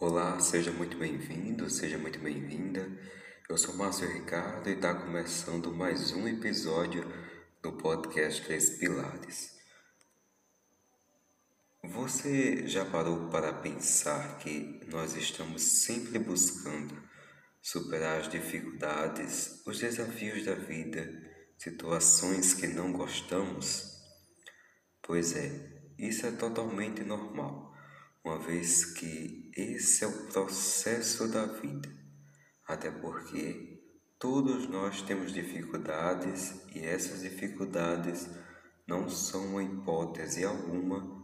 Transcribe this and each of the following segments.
Olá, seja muito bem-vindo, seja muito bem-vinda. Eu sou Márcio Ricardo e está começando mais um episódio do podcast Três Pilares. Você já parou para pensar que nós estamos sempre buscando superar as dificuldades, os desafios da vida, situações que não gostamos? Pois é, isso é totalmente normal uma vez que esse é o processo da vida, até porque todos nós temos dificuldades e essas dificuldades não são uma hipótese alguma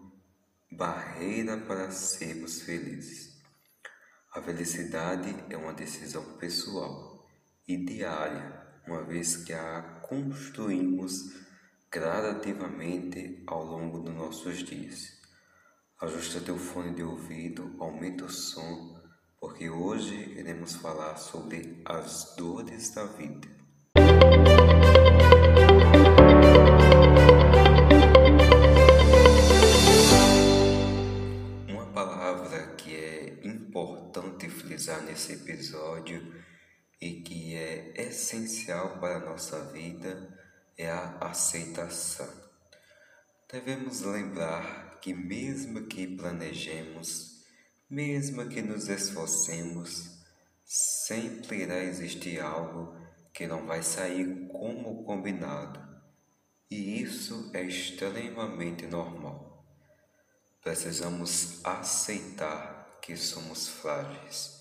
barreira para sermos felizes. A felicidade é uma decisão pessoal e diária, uma vez que a construímos gradativamente ao longo dos nossos dias. Ajusta teu fone de ouvido, aumenta o som, porque hoje iremos falar sobre as dores da vida. Uma palavra que é importante frisar nesse episódio e que é essencial para a nossa vida é a aceitação. Devemos lembrar que, mesmo que planejemos, mesmo que nos esforcemos, sempre irá existir algo que não vai sair como combinado, e isso é extremamente normal. Precisamos aceitar que somos frágeis.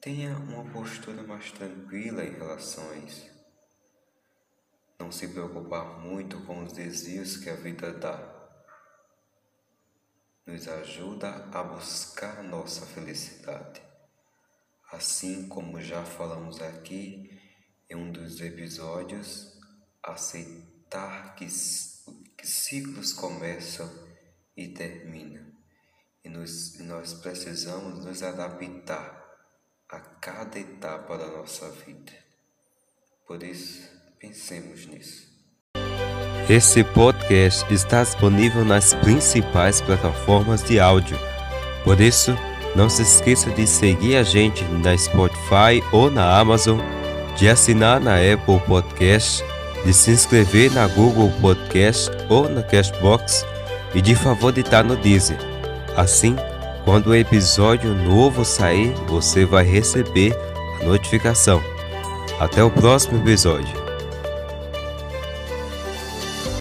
Tenha uma postura mais tranquila em relação a isso. Não se preocupar muito com os desvios que a vida dá nos ajuda a buscar nossa felicidade. Assim como já falamos aqui em um dos episódios, aceitar que, que ciclos começam e terminam, e, nos, nós precisamos nos adaptar a cada etapa da nossa vida. Por isso, pensemos nisso. Esse podcast está disponível nas principais plataformas de áudio. Por isso, não se esqueça de seguir a gente na Spotify ou na Amazon, de assinar na Apple Podcast, de se inscrever na Google Podcast ou na Cashbox e de favoritar no Deezer. Assim, quando o episódio novo sair, você vai receber a notificação. Até o próximo episódio.